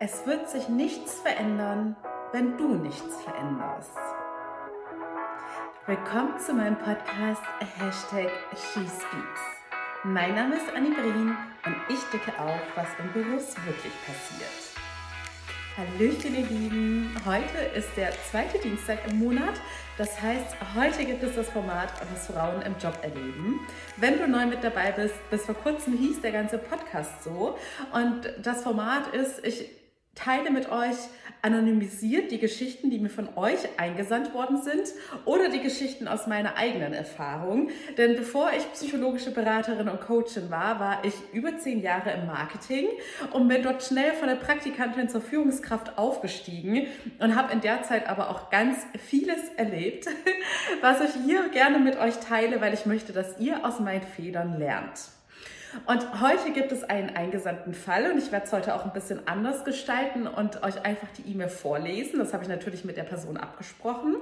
Es wird sich nichts verändern, wenn du nichts veränderst. Willkommen zu meinem Podcast Hashtag SheSpeaks. Mein Name ist Annie Brien und ich decke auf, was im Beruf wirklich passiert. Hallöchen ihr Lieben, heute ist der zweite Dienstag im Monat. Das heißt, heute gibt es das Format, was Frauen im Job erleben. Wenn du neu mit dabei bist, bis vor kurzem hieß der ganze Podcast so. Und das Format ist, ich teile mit euch anonymisiert die Geschichten, die mir von euch eingesandt worden sind oder die Geschichten aus meiner eigenen Erfahrung. Denn bevor ich psychologische Beraterin und Coachin war, war ich über zehn Jahre im Marketing und bin dort schnell von der Praktikantin zur Führungskraft aufgestiegen und habe in der Zeit aber auch ganz vieles erlebt, was ich hier gerne mit euch teile, weil ich möchte, dass ihr aus meinen Federn lernt. Und heute gibt es einen eingesandten Fall und ich werde es heute auch ein bisschen anders gestalten und euch einfach die E-Mail vorlesen. Das habe ich natürlich mit der Person abgesprochen.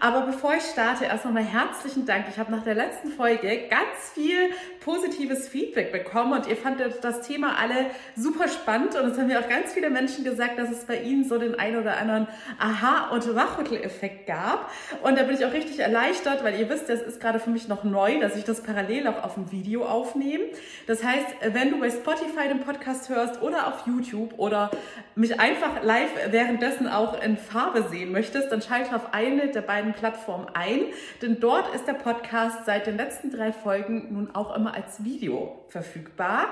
Aber bevor ich starte, erst nochmal herzlichen Dank. Ich habe nach der letzten Folge ganz viel positives Feedback bekommen und ihr fandet das Thema alle super spannend und es haben mir auch ganz viele Menschen gesagt, dass es bei ihnen so den einen oder anderen Aha- und Wachrüttel-Effekt gab. Und da bin ich auch richtig erleichtert, weil ihr wisst, das ist gerade für mich noch neu, dass ich das parallel auch auf dem Video aufnehme. Das heißt, wenn du bei Spotify den Podcast hörst oder auf YouTube oder mich einfach live währenddessen auch in Farbe sehen möchtest, dann schalte auf eine der beiden Plattformen ein, denn dort ist der Podcast seit den letzten drei Folgen nun auch immer als Video verfügbar.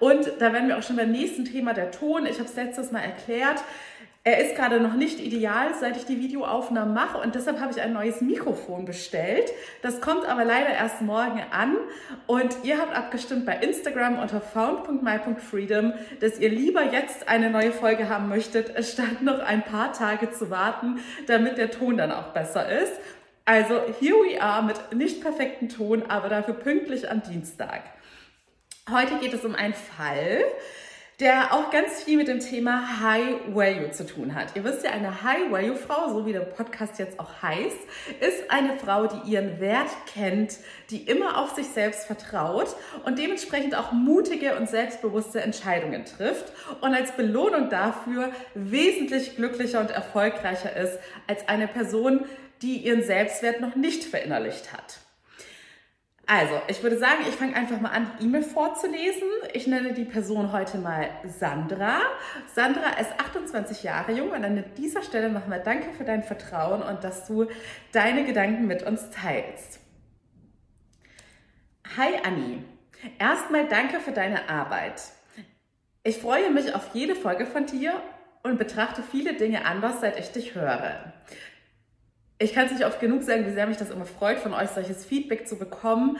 Und da werden wir auch schon beim nächsten Thema der Ton. Ich habe es letztes Mal erklärt. Er ist gerade noch nicht ideal, seit ich die Videoaufnahmen mache und deshalb habe ich ein neues Mikrofon bestellt. Das kommt aber leider erst morgen an und ihr habt abgestimmt bei Instagram unter found.my.freedom, dass ihr lieber jetzt eine neue Folge haben möchtet, statt noch ein paar Tage zu warten, damit der Ton dann auch besser ist. Also here we are mit nicht perfektem Ton, aber dafür pünktlich am Dienstag. Heute geht es um einen Fall, der auch ganz viel mit dem Thema High Value zu tun hat. Ihr wisst ja, eine High Value Frau, so wie der Podcast jetzt auch heißt, ist eine Frau, die ihren Wert kennt, die immer auf sich selbst vertraut und dementsprechend auch mutige und selbstbewusste Entscheidungen trifft und als Belohnung dafür wesentlich glücklicher und erfolgreicher ist als eine Person, die ihren Selbstwert noch nicht verinnerlicht hat. Also, ich würde sagen, ich fange einfach mal an, die E-Mail vorzulesen. Ich nenne die Person heute mal Sandra. Sandra ist 28 Jahre jung und an dieser Stelle nochmal danke für dein Vertrauen und dass du deine Gedanken mit uns teilst. Hi Anni, erstmal danke für deine Arbeit. Ich freue mich auf jede Folge von dir und betrachte viele Dinge anders, seit ich dich höre ich kann es nicht oft genug sagen, wie sehr mich das immer freut, von euch solches Feedback zu bekommen.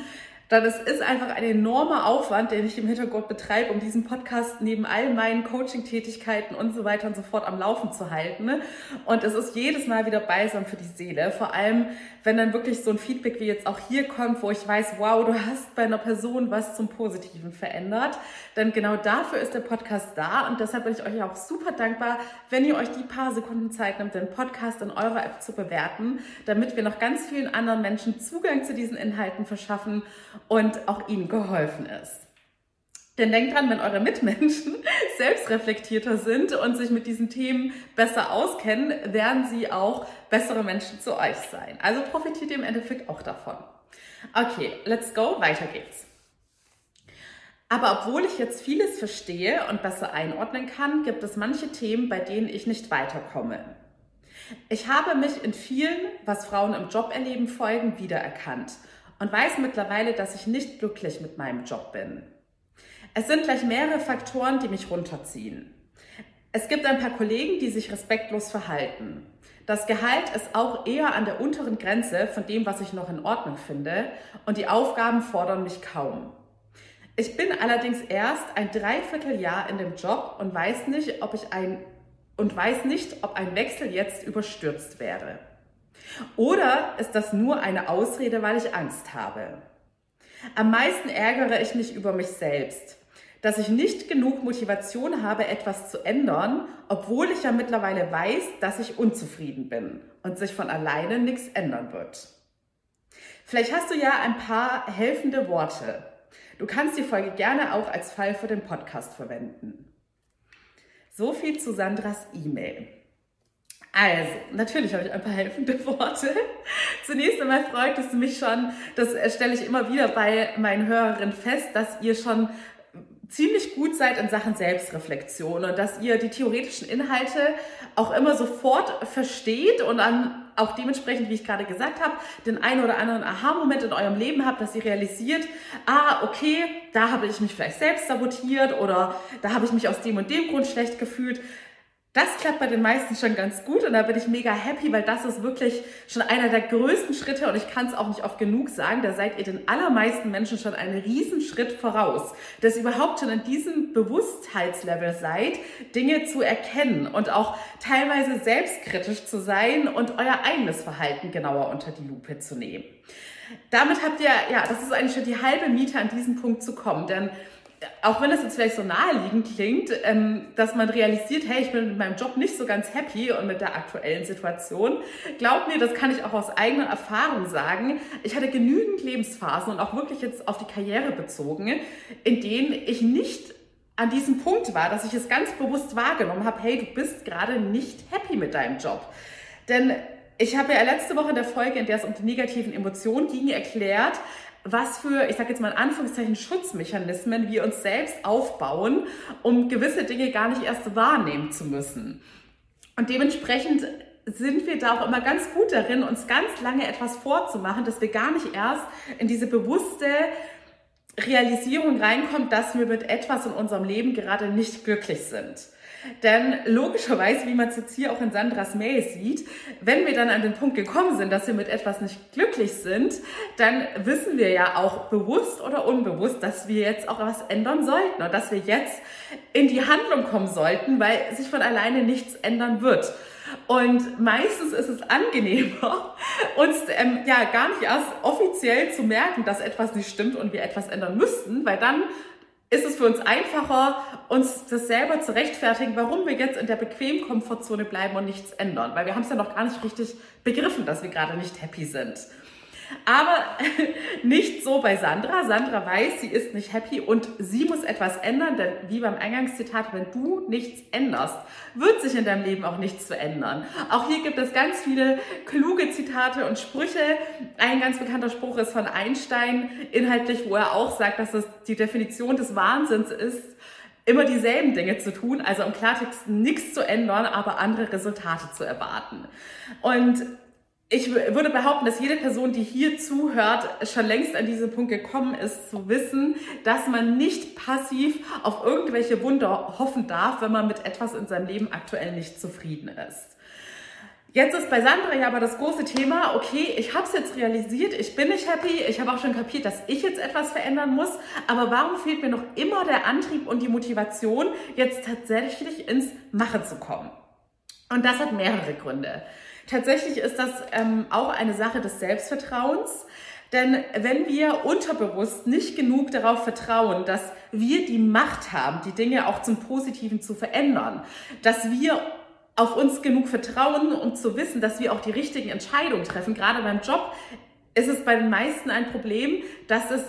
Dann es ist einfach ein enormer Aufwand, den ich im Hintergrund betreibe, um diesen Podcast neben all meinen Coaching-Tätigkeiten und so weiter und so fort am Laufen zu halten. Und es ist jedes Mal wieder balsam für die Seele. Vor allem, wenn dann wirklich so ein Feedback wie jetzt auch hier kommt, wo ich weiß, wow, du hast bei einer Person was zum Positiven verändert, dann genau dafür ist der Podcast da und deshalb bin ich euch auch super dankbar, wenn ihr euch die paar Sekunden Zeit nimmt, den Podcast in eurer App zu bewerten, damit wir noch ganz vielen anderen Menschen Zugang zu diesen Inhalten verschaffen und auch ihnen geholfen ist. Denn denkt dran, wenn eure Mitmenschen selbstreflektierter sind und sich mit diesen Themen besser auskennen, werden sie auch bessere Menschen zu euch sein. Also profitiert ihr im Endeffekt auch davon. Okay, let's go, weiter geht's. Aber obwohl ich jetzt vieles verstehe und besser einordnen kann, gibt es manche Themen, bei denen ich nicht weiterkomme. Ich habe mich in vielen, was Frauen im Job erleben, Folgen wiedererkannt und weiß mittlerweile, dass ich nicht glücklich mit meinem Job bin. Es sind gleich mehrere Faktoren, die mich runterziehen. Es gibt ein paar Kollegen, die sich respektlos verhalten. Das Gehalt ist auch eher an der unteren Grenze von dem, was ich noch in Ordnung finde, und die Aufgaben fordern mich kaum. Ich bin allerdings erst ein Dreivierteljahr in dem Job und weiß nicht, ob ich ein und weiß nicht, ob ein Wechsel jetzt überstürzt wäre. Oder ist das nur eine Ausrede, weil ich Angst habe? Am meisten ärgere ich mich über mich selbst, dass ich nicht genug Motivation habe, etwas zu ändern, obwohl ich ja mittlerweile weiß, dass ich unzufrieden bin und sich von alleine nichts ändern wird. Vielleicht hast du ja ein paar helfende Worte. Du kannst die Folge gerne auch als Fall für den Podcast verwenden. So viel zu Sandras E-Mail. Also, natürlich habe ich ein paar helfende Worte. Zunächst einmal freut es mich schon, das stelle ich immer wieder bei meinen Hörerinnen fest, dass ihr schon ziemlich gut seid in Sachen Selbstreflexion und dass ihr die theoretischen Inhalte auch immer sofort versteht und dann auch dementsprechend, wie ich gerade gesagt habe, den einen oder anderen Aha-Moment in eurem Leben habt, dass ihr realisiert, ah, okay, da habe ich mich vielleicht selbst sabotiert oder da habe ich mich aus dem und dem Grund schlecht gefühlt. Das klappt bei den meisten schon ganz gut und da bin ich mega happy, weil das ist wirklich schon einer der größten Schritte und ich kann es auch nicht oft genug sagen, da seid ihr den allermeisten Menschen schon einen riesen Schritt voraus, dass ihr überhaupt schon in diesem Bewusstheitslevel seid, Dinge zu erkennen und auch teilweise selbstkritisch zu sein und euer eigenes Verhalten genauer unter die Lupe zu nehmen. Damit habt ihr, ja, das ist eigentlich schon die halbe Miete an diesen Punkt zu kommen, denn auch wenn es jetzt vielleicht so naheliegend klingt, ähm, dass man realisiert, hey, ich bin mit meinem Job nicht so ganz happy und mit der aktuellen Situation, glaubt mir, das kann ich auch aus eigener Erfahrung sagen. Ich hatte genügend Lebensphasen und auch wirklich jetzt auf die Karriere bezogen, in denen ich nicht an diesem Punkt war, dass ich es ganz bewusst wahrgenommen habe, hey, du bist gerade nicht happy mit deinem Job. Denn ich habe ja letzte Woche in der Folge, in der es um die negativen Emotionen ging, erklärt, was für, ich sage jetzt mal in Anführungszeichen, Schutzmechanismen wir uns selbst aufbauen, um gewisse Dinge gar nicht erst wahrnehmen zu müssen. Und dementsprechend sind wir da auch immer ganz gut darin, uns ganz lange etwas vorzumachen, dass wir gar nicht erst in diese bewusste Realisierung reinkommen, dass wir mit etwas in unserem Leben gerade nicht glücklich sind. Denn logischerweise, wie man es jetzt hier auch in Sandras Mail sieht, wenn wir dann an den Punkt gekommen sind, dass wir mit etwas nicht glücklich sind, dann wissen wir ja auch bewusst oder unbewusst, dass wir jetzt auch was ändern sollten und dass wir jetzt in die Handlung kommen sollten, weil sich von alleine nichts ändern wird. Und meistens ist es angenehmer, uns ähm, ja gar nicht erst offiziell zu merken, dass etwas nicht stimmt und wir etwas ändern müssten, weil dann ist es für uns einfacher, uns das selber zu rechtfertigen, warum wir jetzt in der bequemen Komfortzone bleiben und nichts ändern. Weil wir haben es ja noch gar nicht richtig begriffen, dass wir gerade nicht happy sind. Aber nicht so bei Sandra. Sandra weiß, sie ist nicht happy und sie muss etwas ändern, denn wie beim Eingangszitat, wenn du nichts änderst, wird sich in deinem Leben auch nichts verändern. Auch hier gibt es ganz viele kluge Zitate und Sprüche. Ein ganz bekannter Spruch ist von Einstein, inhaltlich, wo er auch sagt, dass es die Definition des Wahnsinns ist, immer dieselben Dinge zu tun, also im Klartext nichts zu ändern, aber andere Resultate zu erwarten. Und ich würde behaupten, dass jede Person, die hier zuhört, schon längst an diesen Punkt gekommen ist, zu wissen, dass man nicht passiv auf irgendwelche Wunder hoffen darf, wenn man mit etwas in seinem Leben aktuell nicht zufrieden ist. Jetzt ist bei Sandra ja aber das große Thema, okay, ich habe es jetzt realisiert, ich bin nicht happy, ich habe auch schon kapiert, dass ich jetzt etwas verändern muss, aber warum fehlt mir noch immer der Antrieb und die Motivation, jetzt tatsächlich ins Machen zu kommen? Und das hat mehrere Gründe. Tatsächlich ist das ähm, auch eine Sache des Selbstvertrauens. Denn wenn wir unterbewusst nicht genug darauf vertrauen, dass wir die Macht haben, die Dinge auch zum Positiven zu verändern, dass wir auf uns genug vertrauen, um zu wissen, dass wir auch die richtigen Entscheidungen treffen, gerade beim Job, ist es bei den meisten ein Problem, dass es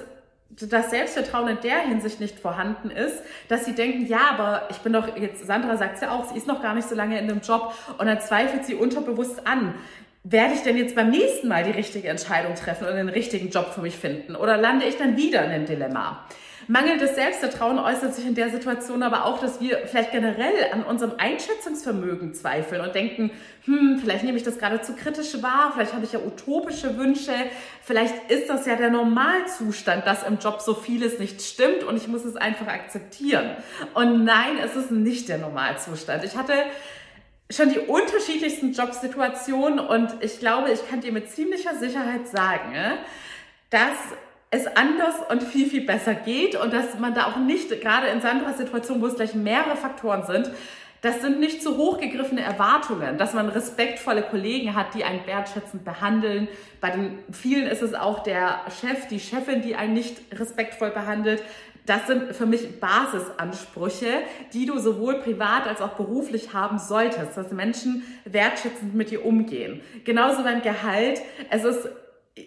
das Selbstvertrauen in der Hinsicht nicht vorhanden ist, dass sie denken, ja, aber ich bin doch, jetzt Sandra sagt es ja auch, sie ist noch gar nicht so lange in dem Job und dann zweifelt sie unterbewusst an. Werde ich denn jetzt beim nächsten Mal die richtige Entscheidung treffen und den richtigen Job für mich finden? Oder lande ich dann wieder in einem Dilemma? Mangelndes Selbstvertrauen äußert sich in der Situation aber auch, dass wir vielleicht generell an unserem Einschätzungsvermögen zweifeln und denken, hm, vielleicht nehme ich das gerade zu kritisch wahr, vielleicht habe ich ja utopische Wünsche, vielleicht ist das ja der Normalzustand, dass im Job so vieles nicht stimmt und ich muss es einfach akzeptieren. Und nein, es ist nicht der Normalzustand. Ich hatte schon die unterschiedlichsten Jobsituationen und ich glaube, ich kann dir mit ziemlicher Sicherheit sagen, dass es anders und viel, viel besser geht und dass man da auch nicht, gerade in Sandras Situation, wo es gleich mehrere Faktoren sind, das sind nicht zu hoch gegriffene Erwartungen, dass man respektvolle Kollegen hat, die einen wertschätzend behandeln. Bei den vielen ist es auch der Chef, die Chefin, die einen nicht respektvoll behandelt. Das sind für mich Basisansprüche, die du sowohl privat als auch beruflich haben solltest, dass Menschen wertschätzend mit dir umgehen. Genauso beim Gehalt. Es ist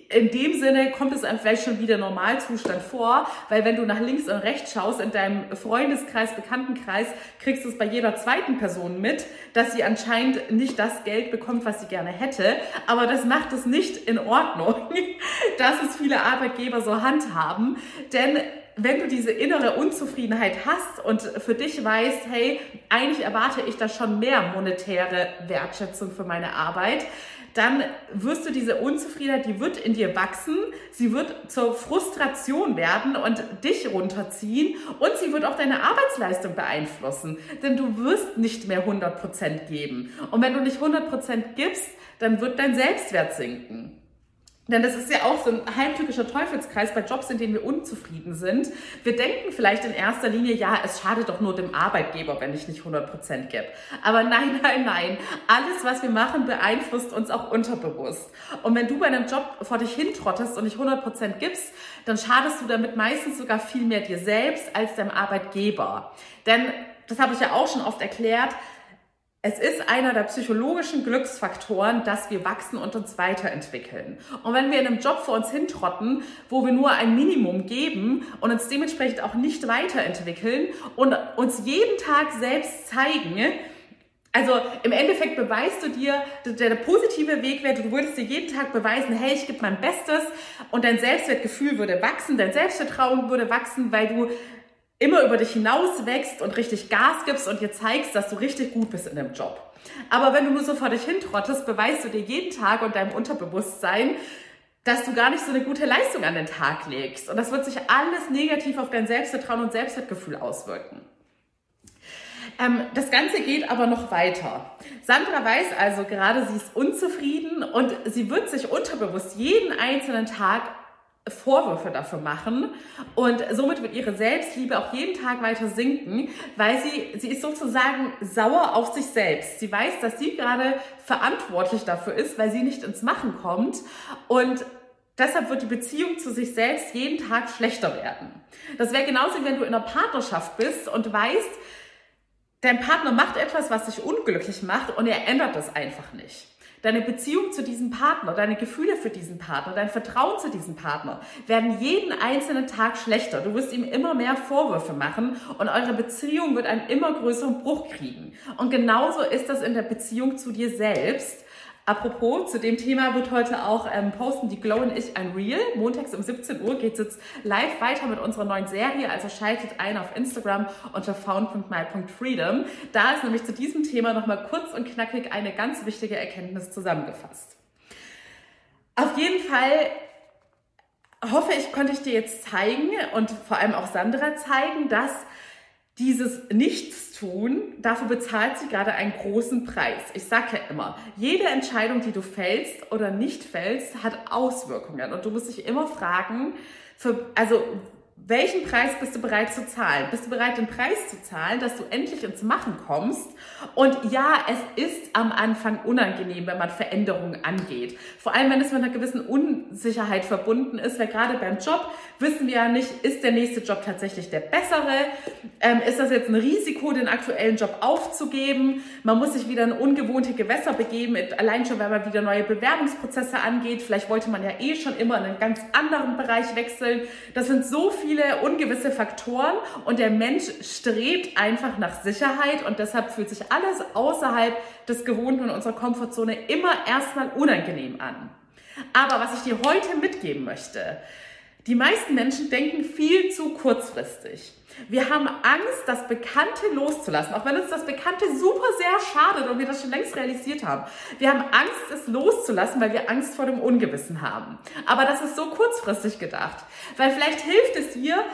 in dem Sinne kommt es einem vielleicht schon wieder Normalzustand vor, weil wenn du nach links und rechts schaust in deinem Freundeskreis, Bekanntenkreis, kriegst du es bei jeder zweiten Person mit, dass sie anscheinend nicht das Geld bekommt, was sie gerne hätte. Aber das macht es nicht in Ordnung, dass es viele Arbeitgeber so handhaben. Denn wenn du diese innere Unzufriedenheit hast und für dich weißt, hey, eigentlich erwarte ich da schon mehr monetäre Wertschätzung für meine Arbeit, dann wirst du diese Unzufriedenheit, die wird in dir wachsen, sie wird zur Frustration werden und dich runterziehen und sie wird auch deine Arbeitsleistung beeinflussen, denn du wirst nicht mehr 100% geben. Und wenn du nicht 100% gibst, dann wird dein Selbstwert sinken. Denn das ist ja auch so ein heimtückischer Teufelskreis bei Jobs, in denen wir unzufrieden sind. Wir denken vielleicht in erster Linie, ja, es schadet doch nur dem Arbeitgeber, wenn ich nicht 100% gebe. Aber nein, nein, nein. Alles, was wir machen, beeinflusst uns auch unterbewusst. Und wenn du bei einem Job vor dich hintrottest und nicht 100% gibst, dann schadest du damit meistens sogar viel mehr dir selbst als deinem Arbeitgeber. Denn das habe ich ja auch schon oft erklärt, es ist einer der psychologischen Glücksfaktoren, dass wir wachsen und uns weiterentwickeln. Und wenn wir in einem Job vor uns hintrotten, wo wir nur ein Minimum geben und uns dementsprechend auch nicht weiterentwickeln und uns jeden Tag selbst zeigen, also im Endeffekt beweist du dir, der, positive Weg wäre, du würdest dir jeden Tag beweisen, hey, ich gebe mein Bestes und dein Selbstwertgefühl würde wachsen, dein Selbstvertrauen würde wachsen, weil du immer über dich hinaus wächst und richtig Gas gibst und dir zeigst, dass du richtig gut bist in dem Job. Aber wenn du nur so vor dich hintrottest, beweist du dir jeden Tag und deinem Unterbewusstsein, dass du gar nicht so eine gute Leistung an den Tag legst. Und das wird sich alles negativ auf dein Selbstvertrauen und Selbstwertgefühl auswirken. Ähm, das Ganze geht aber noch weiter. Sandra weiß also gerade, sie ist unzufrieden und sie wird sich unterbewusst jeden einzelnen Tag Vorwürfe dafür machen und somit wird ihre Selbstliebe auch jeden Tag weiter sinken, weil sie, sie ist sozusagen sauer auf sich selbst. Sie weiß, dass sie gerade verantwortlich dafür ist, weil sie nicht ins Machen kommt und deshalb wird die Beziehung zu sich selbst jeden Tag schlechter werden. Das wäre genauso, wenn du in einer Partnerschaft bist und weißt, dein Partner macht etwas, was dich unglücklich macht und er ändert das einfach nicht. Deine Beziehung zu diesem Partner, deine Gefühle für diesen Partner, dein Vertrauen zu diesem Partner werden jeden einzelnen Tag schlechter. Du wirst ihm immer mehr Vorwürfe machen und eure Beziehung wird einen immer größeren Bruch kriegen. Und genauso ist das in der Beziehung zu dir selbst. Apropos, zu dem Thema wird heute auch ähm, posten die Glow und ich ein Reel. Montags um 17 Uhr geht es jetzt live weiter mit unserer neuen Serie. Also schaltet ein auf Instagram unter found.my.freedom. Da ist nämlich zu diesem Thema nochmal kurz und knackig eine ganz wichtige Erkenntnis zusammengefasst. Auf jeden Fall hoffe ich, konnte ich dir jetzt zeigen und vor allem auch Sandra zeigen, dass dieses Nichtstun, dafür bezahlt sie gerade einen großen Preis. Ich sage ja immer, jede Entscheidung, die du fällst oder nicht fällst, hat Auswirkungen. Und du musst dich immer fragen, für, also welchen Preis bist du bereit zu zahlen? Bist du bereit, den Preis zu zahlen, dass du endlich ins Machen kommst? Und ja, es ist am Anfang unangenehm, wenn man Veränderungen angeht. Vor allem, wenn es mit einer gewissen Unsicherheit verbunden ist, weil gerade beim Job wissen wir ja nicht, ist der nächste Job tatsächlich der bessere? Ähm, ist das jetzt ein Risiko, den aktuellen Job aufzugeben? Man muss sich wieder in ungewohnte Gewässer begeben, allein schon, weil man wieder neue Bewerbungsprozesse angeht. Vielleicht wollte man ja eh schon immer in einen ganz anderen Bereich wechseln. Das sind so viele viele ungewisse Faktoren und der Mensch strebt einfach nach Sicherheit und deshalb fühlt sich alles außerhalb des Gewohnten und unserer Komfortzone immer erstmal unangenehm an. Aber was ich dir heute mitgeben möchte, die meisten Menschen denken viel zu kurzfristig. Wir haben Angst, das Bekannte loszulassen, auch wenn uns das Bekannte super sehr schadet und wir das schon längst realisiert haben. Wir haben Angst, es loszulassen, weil wir Angst vor dem Ungewissen haben. Aber das ist so kurzfristig gedacht, weil vielleicht hilft es dir,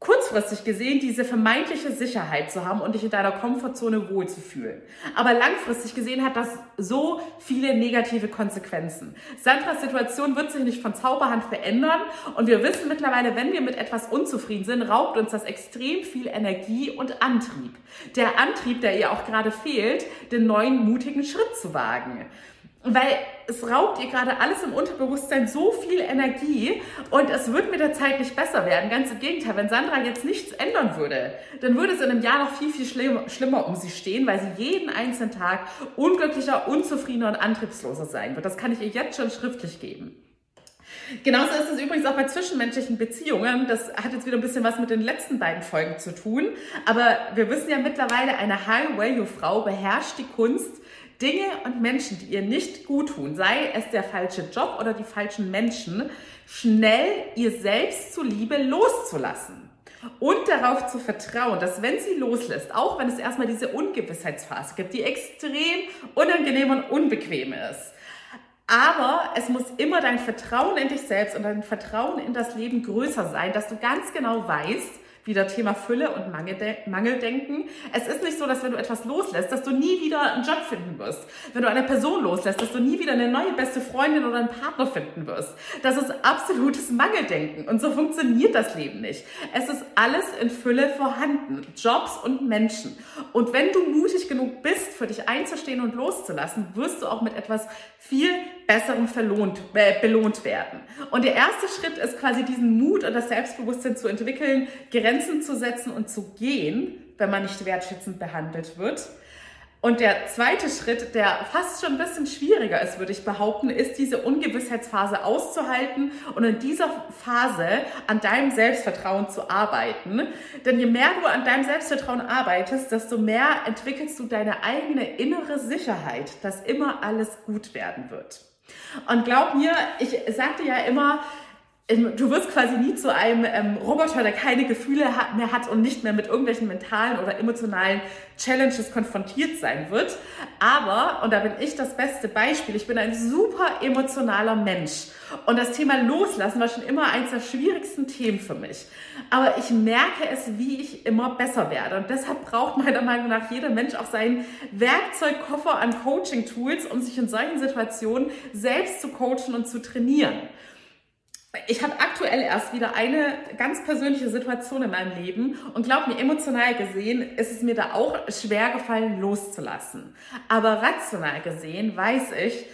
kurzfristig gesehen diese vermeintliche Sicherheit zu haben und dich in deiner Komfortzone wohlzufühlen. Aber langfristig gesehen hat das so viele negative Konsequenzen. Sandras Situation wird sich nicht von Zauberhand verändern und wir wissen mittlerweile, wenn wir mit etwas unzufrieden sind, raubt uns das extrem viel Energie und Antrieb. Der Antrieb, der ihr auch gerade fehlt, den neuen mutigen Schritt zu wagen weil es raubt ihr gerade alles im Unterbewusstsein so viel Energie und es wird mit der Zeit nicht besser werden. Ganz im Gegenteil, wenn Sandra jetzt nichts ändern würde, dann würde es in einem Jahr noch viel, viel schlimmer um sie stehen, weil sie jeden einzelnen Tag unglücklicher, unzufriedener und antriebsloser sein wird. Das kann ich ihr jetzt schon schriftlich geben. Genauso ist es übrigens auch bei zwischenmenschlichen Beziehungen. Das hat jetzt wieder ein bisschen was mit den letzten beiden Folgen zu tun. Aber wir wissen ja mittlerweile, eine High-Value-Frau beherrscht die Kunst, Dinge und Menschen, die ihr nicht gut tun, sei es der falsche Job oder die falschen Menschen, schnell ihr selbst zuliebe loszulassen. Und darauf zu vertrauen, dass wenn sie loslässt, auch wenn es erstmal diese Ungewissheitsphase gibt, die extrem unangenehm und unbequem ist, aber es muss immer dein Vertrauen in dich selbst und dein Vertrauen in das Leben größer sein, dass du ganz genau weißt, wieder Thema Fülle und Mangeldenken. Es ist nicht so, dass wenn du etwas loslässt, dass du nie wieder einen Job finden wirst. Wenn du eine Person loslässt, dass du nie wieder eine neue beste Freundin oder einen Partner finden wirst. Das ist absolutes Mangeldenken. Und so funktioniert das Leben nicht. Es ist alles in Fülle vorhanden. Jobs und Menschen. Und wenn du mutig genug bist, für dich einzustehen und loszulassen, wirst du auch mit etwas viel Besserem verlohnt, äh, belohnt werden. Und der erste Schritt ist quasi diesen Mut und das Selbstbewusstsein zu entwickeln, Grenzen zu setzen und zu gehen, wenn man nicht wertschätzend behandelt wird. Und der zweite Schritt, der fast schon ein bisschen schwieriger ist, würde ich behaupten, ist diese Ungewissheitsphase auszuhalten und in dieser Phase an deinem Selbstvertrauen zu arbeiten. Denn je mehr du an deinem Selbstvertrauen arbeitest, desto mehr entwickelst du deine eigene innere Sicherheit, dass immer alles gut werden wird. Und glaub mir, ich sagte ja immer, du wirst quasi nie zu einem ähm, Roboter, der keine Gefühle hat, mehr hat und nicht mehr mit irgendwelchen mentalen oder emotionalen Challenges konfrontiert sein wird. Aber, und da bin ich das beste Beispiel, ich bin ein super emotionaler Mensch. Und das Thema Loslassen war schon immer eines der schwierigsten Themen für mich. Aber ich merke es, wie ich immer besser werde. Und deshalb braucht meiner Meinung nach jeder Mensch auch seinen Werkzeugkoffer an Coaching-Tools, um sich in solchen Situationen selbst zu coachen und zu trainieren. Ich habe aktuell erst wieder eine ganz persönliche Situation in meinem Leben und glaub mir, emotional gesehen ist es mir da auch schwer gefallen, loszulassen. Aber rational gesehen weiß ich,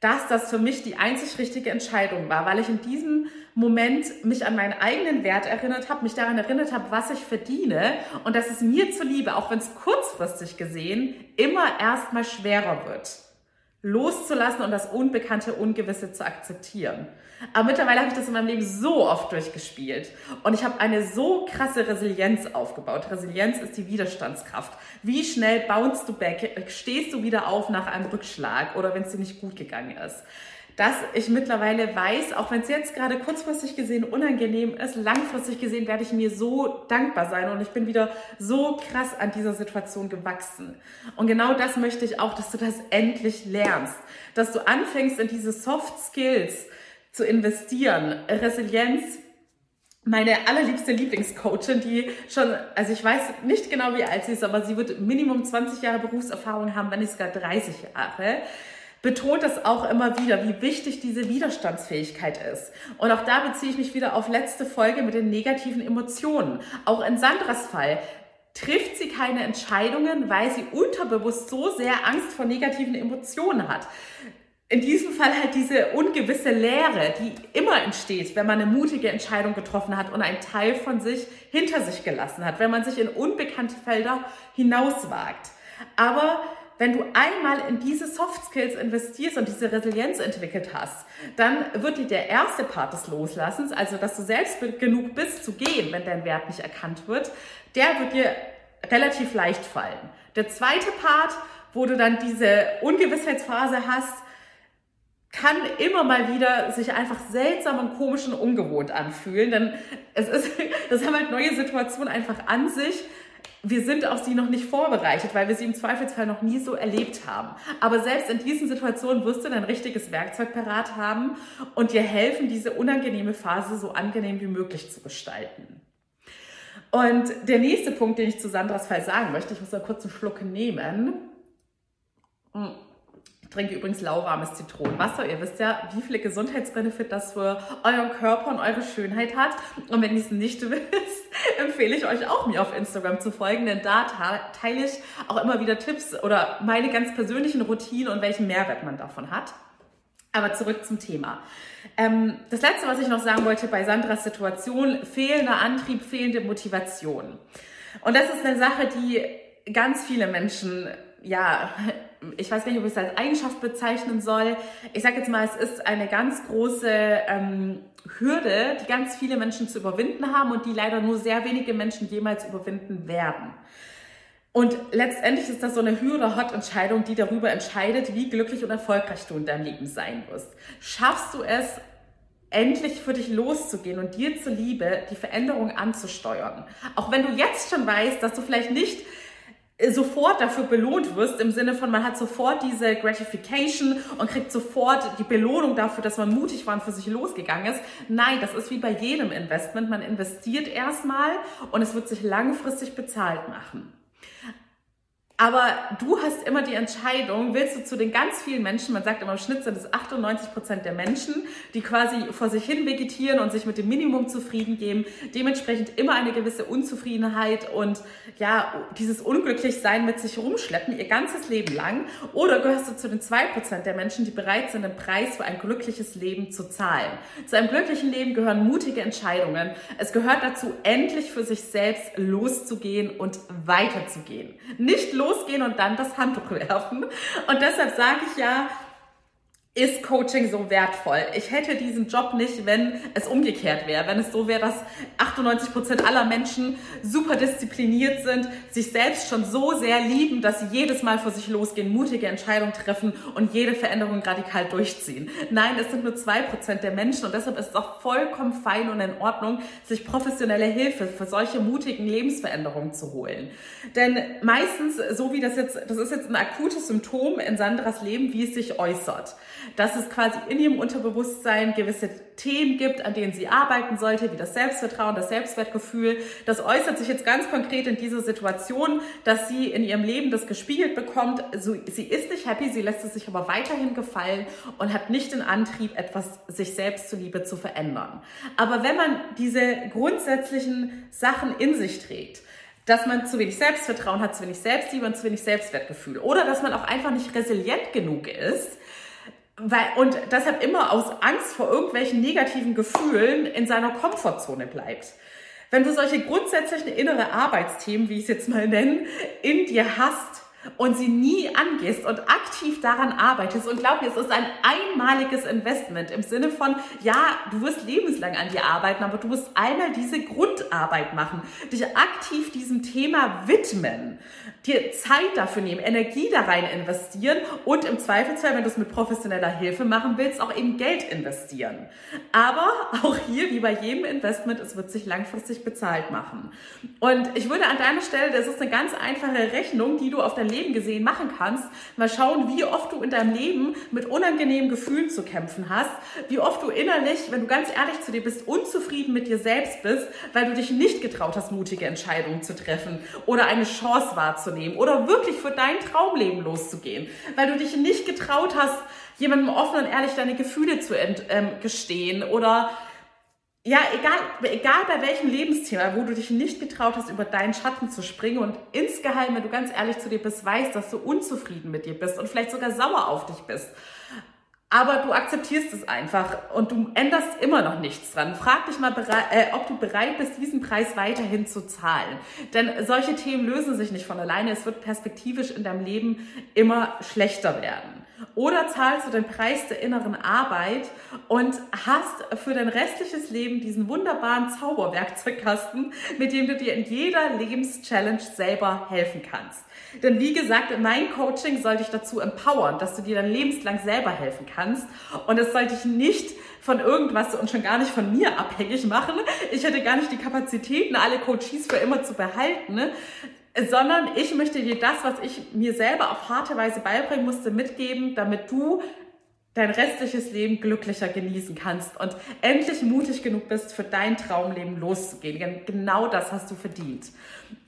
dass das für mich die einzig richtige Entscheidung war, weil ich in diesem Moment mich an meinen eigenen Wert erinnert habe, mich daran erinnert habe, was ich verdiene und dass es mir zuliebe, auch wenn es kurzfristig gesehen immer erstmal schwerer wird, loszulassen und das Unbekannte, Ungewisse zu akzeptieren. Aber mittlerweile habe ich das in meinem Leben so oft durchgespielt und ich habe eine so krasse Resilienz aufgebaut. Resilienz ist die Widerstandskraft. Wie schnell bounce du back, stehst du wieder auf nach einem Rückschlag oder wenn es dir nicht gut gegangen ist dass ich mittlerweile weiß, auch wenn es jetzt gerade kurzfristig gesehen unangenehm ist, langfristig gesehen werde ich mir so dankbar sein und ich bin wieder so krass an dieser Situation gewachsen. Und genau das möchte ich auch, dass du das endlich lernst, dass du anfängst in diese Soft Skills, zu investieren. Resilienz, meine allerliebste Lieblingscoachin, die schon, also ich weiß nicht genau, wie alt sie ist, aber sie wird Minimum 20 Jahre Berufserfahrung haben, wenn nicht sogar 30 Jahre betont das auch immer wieder, wie wichtig diese Widerstandsfähigkeit ist. Und auch da beziehe ich mich wieder auf letzte Folge mit den negativen Emotionen. Auch in Sandras Fall trifft sie keine Entscheidungen, weil sie unterbewusst so sehr Angst vor negativen Emotionen hat in diesem Fall halt diese ungewisse Leere, die immer entsteht, wenn man eine mutige Entscheidung getroffen hat und einen Teil von sich hinter sich gelassen hat, wenn man sich in unbekannte Felder hinauswagt. Aber wenn du einmal in diese Soft Skills investierst und diese Resilienz entwickelt hast, dann wird dir der erste Part des Loslassens, also dass du selbst genug bist zu gehen, wenn dein Wert nicht erkannt wird, der wird dir relativ leicht fallen. Der zweite Part, wo du dann diese Ungewissheitsphase hast, kann immer mal wieder sich einfach seltsam und komisch und ungewohnt anfühlen, denn es ist, das haben halt neue Situationen einfach an sich. Wir sind auf sie noch nicht vorbereitet, weil wir sie im Zweifelsfall noch nie so erlebt haben. Aber selbst in diesen Situationen wirst du dein richtiges Werkzeug parat haben und dir helfen, diese unangenehme Phase so angenehm wie möglich zu gestalten. Und der nächste Punkt, den ich zu Sandras Fall sagen möchte, ich muss da kurz einen Schluck nehmen. Trinke übrigens lauwarmes Zitronenwasser. Ihr wisst ja, wie viele Gesundheitsbenefit das für euren Körper und eure Schönheit hat. Und wenn ihr es nicht wisst, empfehle ich euch auch, mir auf Instagram zu folgen, denn da teile ich auch immer wieder Tipps oder meine ganz persönlichen Routinen und welchen Mehrwert man davon hat. Aber zurück zum Thema. Ähm, das letzte, was ich noch sagen wollte bei Sandras Situation, fehlender Antrieb, fehlende Motivation. Und das ist eine Sache, die ganz viele Menschen ja, ich weiß nicht, ob ich es als Eigenschaft bezeichnen soll. Ich sage jetzt mal, es ist eine ganz große ähm, Hürde, die ganz viele Menschen zu überwinden haben und die leider nur sehr wenige Menschen jemals überwinden werden. Und letztendlich ist das so eine Höhe oder Hot-Entscheidung, die darüber entscheidet, wie glücklich und erfolgreich du in deinem Leben sein wirst. Schaffst du es, endlich für dich loszugehen und dir zuliebe die Veränderung anzusteuern? Auch wenn du jetzt schon weißt, dass du vielleicht nicht sofort dafür belohnt wirst, im Sinne von, man hat sofort diese Gratification und kriegt sofort die Belohnung dafür, dass man mutig war und für sich losgegangen ist. Nein, das ist wie bei jedem Investment. Man investiert erstmal und es wird sich langfristig bezahlt machen. Aber du hast immer die Entscheidung, willst du zu den ganz vielen Menschen, man sagt immer im Schnitt sind es 98 Prozent der Menschen, die quasi vor sich hin vegetieren und sich mit dem Minimum zufrieden geben, dementsprechend immer eine gewisse Unzufriedenheit und ja, dieses Unglücklichsein mit sich rumschleppen ihr ganzes Leben lang. Oder gehörst du zu den zwei Prozent der Menschen, die bereit sind, den Preis für ein glückliches Leben zu zahlen? Zu einem glücklichen Leben gehören mutige Entscheidungen. Es gehört dazu, endlich für sich selbst loszugehen und weiterzugehen. Nicht losgehen und dann das Handtuch werfen. Und deshalb sage ich ja, ist Coaching so wertvoll? Ich hätte diesen Job nicht, wenn es umgekehrt wäre. Wenn es so wäre, dass 98 Prozent aller Menschen super diszipliniert sind, sich selbst schon so sehr lieben, dass sie jedes Mal für sich losgehen, mutige Entscheidungen treffen und jede Veränderung radikal durchziehen. Nein, es sind nur zwei Prozent der Menschen und deshalb ist es auch vollkommen fein und in Ordnung, sich professionelle Hilfe für solche mutigen Lebensveränderungen zu holen. Denn meistens, so wie das jetzt, das ist jetzt ein akutes Symptom in Sandras Leben, wie es sich äußert dass es quasi in ihrem Unterbewusstsein gewisse Themen gibt, an denen sie arbeiten sollte, wie das Selbstvertrauen, das Selbstwertgefühl. Das äußert sich jetzt ganz konkret in dieser Situation, dass sie in ihrem Leben das gespiegelt bekommt. So, sie ist nicht happy, sie lässt es sich aber weiterhin gefallen und hat nicht den Antrieb, etwas sich selbst zuliebe zu verändern. Aber wenn man diese grundsätzlichen Sachen in sich trägt, dass man zu wenig Selbstvertrauen hat, zu wenig Selbstliebe und zu wenig Selbstwertgefühl. Oder dass man auch einfach nicht resilient genug ist, weil, und deshalb immer aus Angst vor irgendwelchen negativen Gefühlen in seiner Komfortzone bleibt. Wenn du solche grundsätzlichen innere Arbeitsthemen, wie ich es jetzt mal nenne, in dir hast, und sie nie angehst und aktiv daran arbeitest und glaub mir, es ist ein einmaliges Investment im Sinne von, ja, du wirst lebenslang an dir arbeiten, aber du musst einmal diese Grundarbeit machen, dich aktiv diesem Thema widmen, dir Zeit dafür nehmen, Energie da rein investieren und im Zweifelsfall, wenn du es mit professioneller Hilfe machen willst, auch eben Geld investieren. Aber auch hier, wie bei jedem Investment, es wird sich langfristig bezahlt machen. Und ich würde an deiner Stelle, das ist eine ganz einfache Rechnung, die du auf dein Leben gesehen machen kannst. Mal schauen, wie oft du in deinem Leben mit unangenehmen Gefühlen zu kämpfen hast, wie oft du innerlich, wenn du ganz ehrlich zu dir bist, unzufrieden mit dir selbst bist, weil du dich nicht getraut hast, mutige Entscheidungen zu treffen oder eine Chance wahrzunehmen oder wirklich für dein Traumleben loszugehen, weil du dich nicht getraut hast, jemandem offen und ehrlich deine Gefühle zu ähm, gestehen oder ja, egal, egal bei welchem Lebensthema, wo du dich nicht getraut hast, über deinen Schatten zu springen und insgeheim, wenn du ganz ehrlich zu dir bist, weißt, dass du unzufrieden mit dir bist und vielleicht sogar sauer auf dich bist. Aber du akzeptierst es einfach und du änderst immer noch nichts dran. Frag dich mal, äh, ob du bereit bist, diesen Preis weiterhin zu zahlen. Denn solche Themen lösen sich nicht von alleine. Es wird perspektivisch in deinem Leben immer schlechter werden. Oder zahlst du den Preis der inneren Arbeit und hast für dein restliches Leben diesen wunderbaren Zauberwerkzeugkasten, mit dem du dir in jeder Lebenschallenge selber helfen kannst. Denn wie gesagt, mein Coaching soll dich dazu empowern, dass du dir dann lebenslang selber helfen kannst. Und es soll dich nicht von irgendwas und schon gar nicht von mir abhängig machen. Ich hätte gar nicht die Kapazitäten, alle Coaches für immer zu behalten sondern ich möchte dir das, was ich mir selber auf harte Weise beibringen musste, mitgeben, damit du dein restliches Leben glücklicher genießen kannst und endlich mutig genug bist, für dein Traumleben loszugehen. Genau das hast du verdient.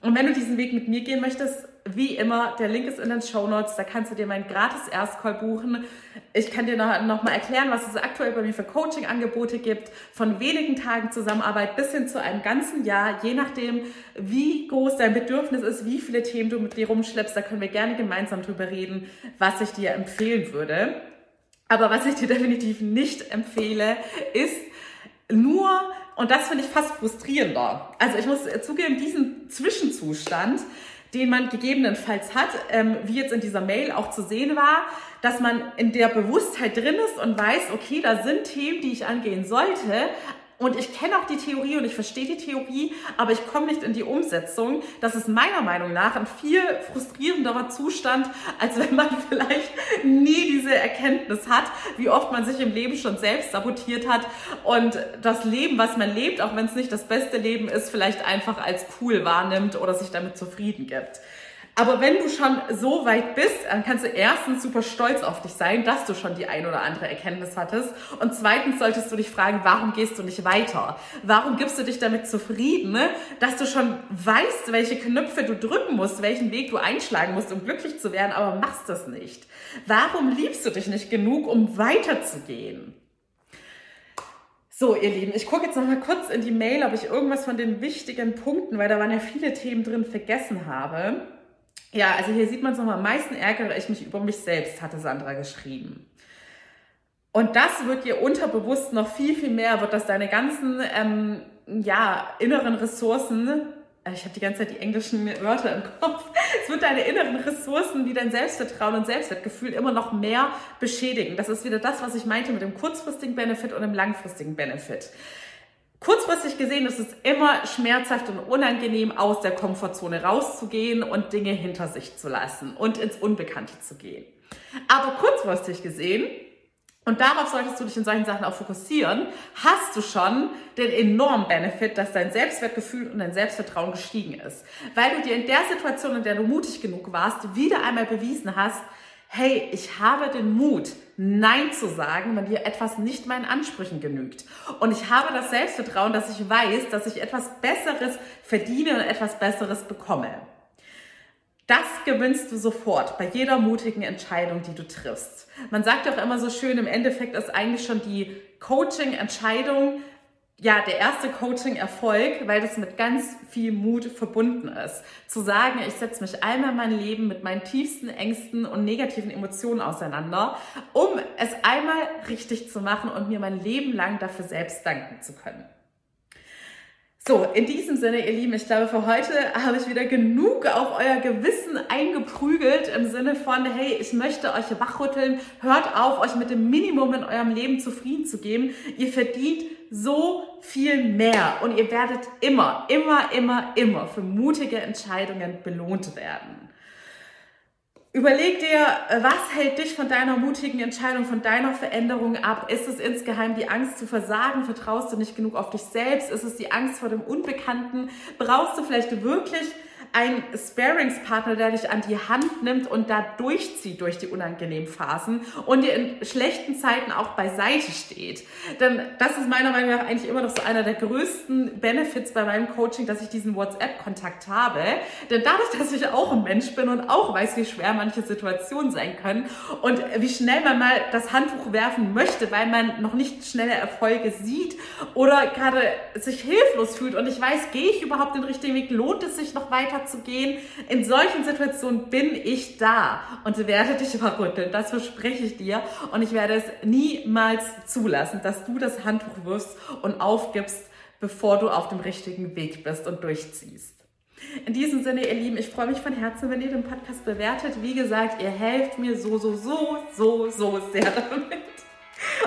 Und wenn du diesen Weg mit mir gehen möchtest, wie immer, der Link ist in den Show Notes, da kannst du dir meinen gratis Erstcall buchen. Ich kann dir noch mal erklären, was es aktuell bei mir für Coaching-Angebote gibt, von wenigen Tagen Zusammenarbeit bis hin zu einem ganzen Jahr, je nachdem, wie groß dein Bedürfnis ist, wie viele Themen du mit dir rumschleppst, da können wir gerne gemeinsam drüber reden, was ich dir empfehlen würde. Aber was ich dir definitiv nicht empfehle, ist nur, und das finde ich fast frustrierender. Also ich muss zugeben, diesen Zwischenzustand, den man gegebenenfalls hat, ähm, wie jetzt in dieser Mail auch zu sehen war, dass man in der Bewusstheit drin ist und weiß, okay, da sind Themen, die ich angehen sollte, und ich kenne auch die Theorie und ich verstehe die Theorie, aber ich komme nicht in die Umsetzung. Das ist meiner Meinung nach ein viel frustrierenderer Zustand, als wenn man vielleicht nie diese Erkenntnis hat, wie oft man sich im Leben schon selbst sabotiert hat und das Leben, was man lebt, auch wenn es nicht das beste Leben ist, vielleicht einfach als cool wahrnimmt oder sich damit zufrieden gibt. Aber wenn du schon so weit bist, dann kannst du erstens super stolz auf dich sein, dass du schon die ein oder andere Erkenntnis hattest. Und zweitens solltest du dich fragen, warum gehst du nicht weiter? Warum gibst du dich damit zufrieden, ne? dass du schon weißt, welche Knöpfe du drücken musst, welchen Weg du einschlagen musst, um glücklich zu werden, aber machst das nicht? Warum liebst du dich nicht genug, um weiterzugehen? So, ihr Lieben, ich gucke jetzt noch mal kurz in die Mail, ob ich irgendwas von den wichtigen Punkten, weil da waren ja viele Themen drin, vergessen habe. Ja, also hier sieht man es nochmal, am meisten ärgere ich mich über mich selbst, hatte Sandra geschrieben. Und das wird dir unterbewusst noch viel, viel mehr, wird das deine ganzen ähm, ja, inneren Ressourcen, äh, ich habe die ganze Zeit die englischen Wörter im Kopf, es wird deine inneren Ressourcen wie dein Selbstvertrauen und Selbstwertgefühl immer noch mehr beschädigen. Das ist wieder das, was ich meinte mit dem kurzfristigen Benefit und dem langfristigen Benefit. Kurzfristig gesehen ist es immer schmerzhaft und unangenehm, aus der Komfortzone rauszugehen und Dinge hinter sich zu lassen und ins Unbekannte zu gehen. Aber kurzfristig gesehen, und darauf solltest du dich in solchen Sachen auch fokussieren, hast du schon den enormen Benefit, dass dein Selbstwertgefühl und dein Selbstvertrauen gestiegen ist. Weil du dir in der Situation, in der du mutig genug warst, wieder einmal bewiesen hast, hey, ich habe den Mut, Nein zu sagen, wenn dir etwas nicht meinen Ansprüchen genügt. Und ich habe das Selbstvertrauen, dass ich weiß, dass ich etwas Besseres verdiene und etwas Besseres bekomme. Das gewinnst du sofort bei jeder mutigen Entscheidung, die du triffst. Man sagt auch immer so schön, im Endeffekt ist eigentlich schon die Coaching-Entscheidung ja, der erste Coaching-Erfolg, weil das mit ganz viel Mut verbunden ist. Zu sagen, ich setze mich einmal mein Leben mit meinen tiefsten Ängsten und negativen Emotionen auseinander, um es einmal richtig zu machen und mir mein Leben lang dafür selbst danken zu können. So, in diesem Sinne, ihr Lieben, ich glaube, für heute habe ich wieder genug auf euer Gewissen eingeprügelt im Sinne von, hey, ich möchte euch wachrütteln, hört auf, euch mit dem Minimum in eurem Leben zufrieden zu geben. Ihr verdient so viel mehr und ihr werdet immer, immer, immer, immer für mutige Entscheidungen belohnt werden. Überleg dir, äh, was hält dich von deiner mutigen Entscheidung, von deiner Veränderung ab? Ist es insgeheim die Angst zu versagen? Vertraust du nicht genug auf dich selbst? Ist es die Angst vor dem Unbekannten? Brauchst du vielleicht wirklich ein Sparingspartner, der dich an die Hand nimmt und da durchzieht durch die unangenehmen Phasen und dir in schlechten Zeiten auch beiseite steht. Denn das ist meiner Meinung nach eigentlich immer noch so einer der größten Benefits bei meinem Coaching, dass ich diesen WhatsApp-Kontakt habe. Denn dadurch, dass ich auch ein Mensch bin und auch weiß, wie schwer manche Situationen sein können und wie schnell man mal das Handtuch werfen möchte, weil man noch nicht schnelle Erfolge sieht oder gerade sich hilflos fühlt und ich weiß, gehe ich überhaupt den richtigen Weg? Lohnt es sich noch weiter zu gehen. In solchen Situationen bin ich da und werde dich überrütteln. Das verspreche ich dir. Und ich werde es niemals zulassen, dass du das Handtuch wirfst und aufgibst, bevor du auf dem richtigen Weg bist und durchziehst. In diesem Sinne, ihr Lieben, ich freue mich von Herzen, wenn ihr den Podcast bewertet. Wie gesagt, ihr helft mir so, so, so, so, so sehr damit.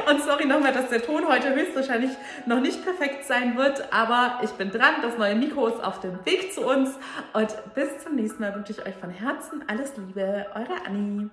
Und sorry nochmal, dass der Ton heute höchstwahrscheinlich noch nicht perfekt sein wird, aber ich bin dran. Das neue Mikro ist auf dem Weg zu uns. Und bis zum nächsten Mal wünsche ich euch von Herzen alles Liebe. Eure Annie.